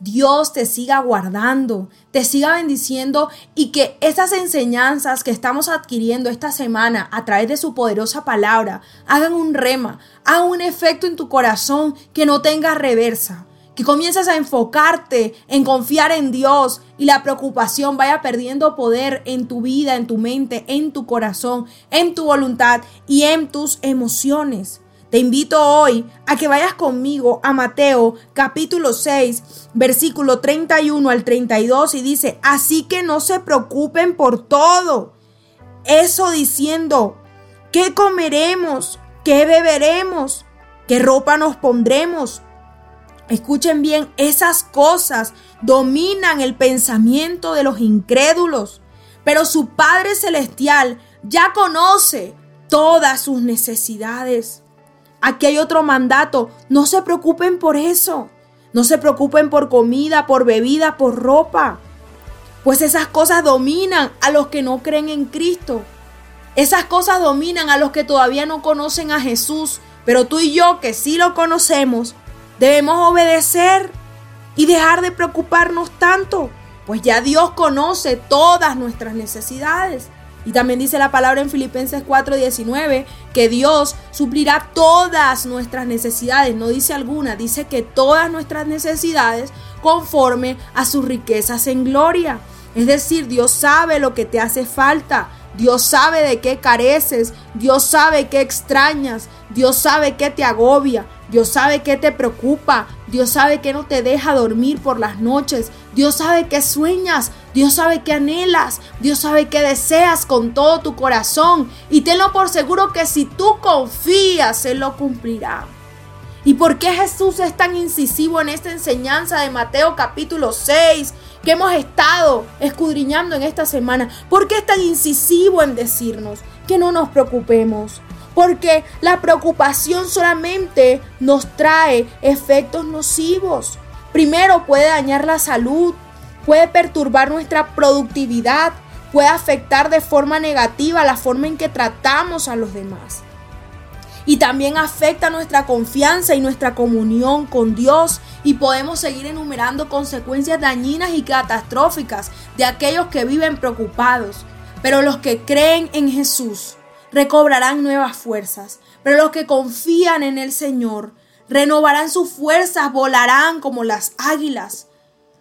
Dios te siga guardando, te siga bendiciendo y que esas enseñanzas que estamos adquiriendo esta semana a través de su poderosa palabra hagan un rema, hagan un efecto en tu corazón que no tenga reversa, que comiences a enfocarte en confiar en Dios y la preocupación vaya perdiendo poder en tu vida, en tu mente, en tu corazón, en tu voluntad y en tus emociones. Te invito hoy a que vayas conmigo a Mateo capítulo 6, versículo 31 al 32 y dice, así que no se preocupen por todo. Eso diciendo, ¿qué comeremos? ¿Qué beberemos? ¿Qué ropa nos pondremos? Escuchen bien, esas cosas dominan el pensamiento de los incrédulos, pero su Padre Celestial ya conoce todas sus necesidades. Aquí hay otro mandato. No se preocupen por eso. No se preocupen por comida, por bebida, por ropa. Pues esas cosas dominan a los que no creen en Cristo. Esas cosas dominan a los que todavía no conocen a Jesús. Pero tú y yo, que sí lo conocemos, debemos obedecer y dejar de preocuparnos tanto. Pues ya Dios conoce todas nuestras necesidades. Y también dice la palabra en Filipenses 4:19 que Dios suplirá todas nuestras necesidades, no dice alguna, dice que todas nuestras necesidades conforme a sus riquezas en gloria. Es decir, Dios sabe lo que te hace falta, Dios sabe de qué careces, Dios sabe qué extrañas, Dios sabe qué te agobia, Dios sabe qué te preocupa, Dios sabe que no te deja dormir por las noches, Dios sabe qué sueñas, Dios sabe qué anhelas, Dios sabe qué deseas con todo tu corazón y tenlo por seguro que si tú confías, Él lo cumplirá. ¿Y por qué Jesús es tan incisivo en esta enseñanza de Mateo capítulo 6 que hemos estado escudriñando en esta semana? ¿Por qué es tan incisivo en decirnos que no nos preocupemos? Porque la preocupación solamente nos trae efectos nocivos. Primero puede dañar la salud, puede perturbar nuestra productividad, puede afectar de forma negativa la forma en que tratamos a los demás. Y también afecta nuestra confianza y nuestra comunión con Dios. Y podemos seguir enumerando consecuencias dañinas y catastróficas de aquellos que viven preocupados. Pero los que creen en Jesús recobrarán nuevas fuerzas. Pero los que confían en el Señor renovarán sus fuerzas, volarán como las águilas.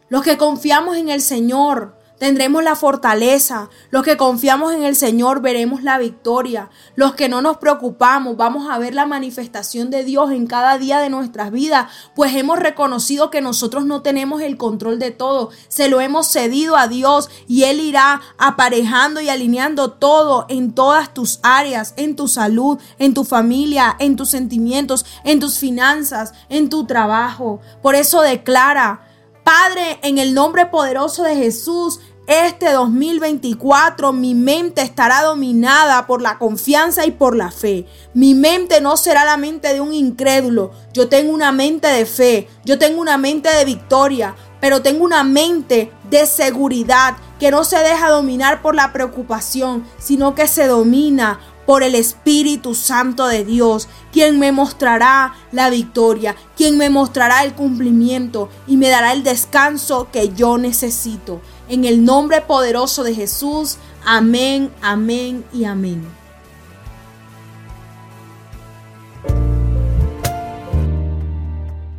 Los que confiamos en el Señor tendremos la fortaleza. Los que confiamos en el Señor veremos la victoria. Los que no nos preocupamos vamos a ver la manifestación de Dios en cada día de nuestras vidas, pues hemos reconocido que nosotros no tenemos el control de todo. Se lo hemos cedido a Dios y Él irá aparejando y alineando todo en todas tus áreas, en tu salud, en tu familia, en tus sentimientos, en tus finanzas, en tu trabajo. Por eso declara, Padre, en el nombre poderoso de Jesús, este 2024 mi mente estará dominada por la confianza y por la fe. Mi mente no será la mente de un incrédulo. Yo tengo una mente de fe, yo tengo una mente de victoria, pero tengo una mente de seguridad que no se deja dominar por la preocupación, sino que se domina por el Espíritu Santo de Dios, quien me mostrará la victoria, quien me mostrará el cumplimiento y me dará el descanso que yo necesito. En el nombre poderoso de Jesús. Amén, amén y amén.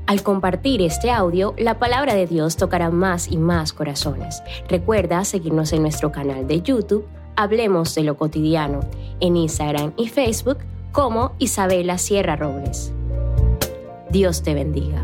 Al compartir este audio, la palabra de Dios tocará más y más corazones. Recuerda seguirnos en nuestro canal de YouTube, Hablemos de lo cotidiano, en Instagram y Facebook como Isabela Sierra Robles. Dios te bendiga.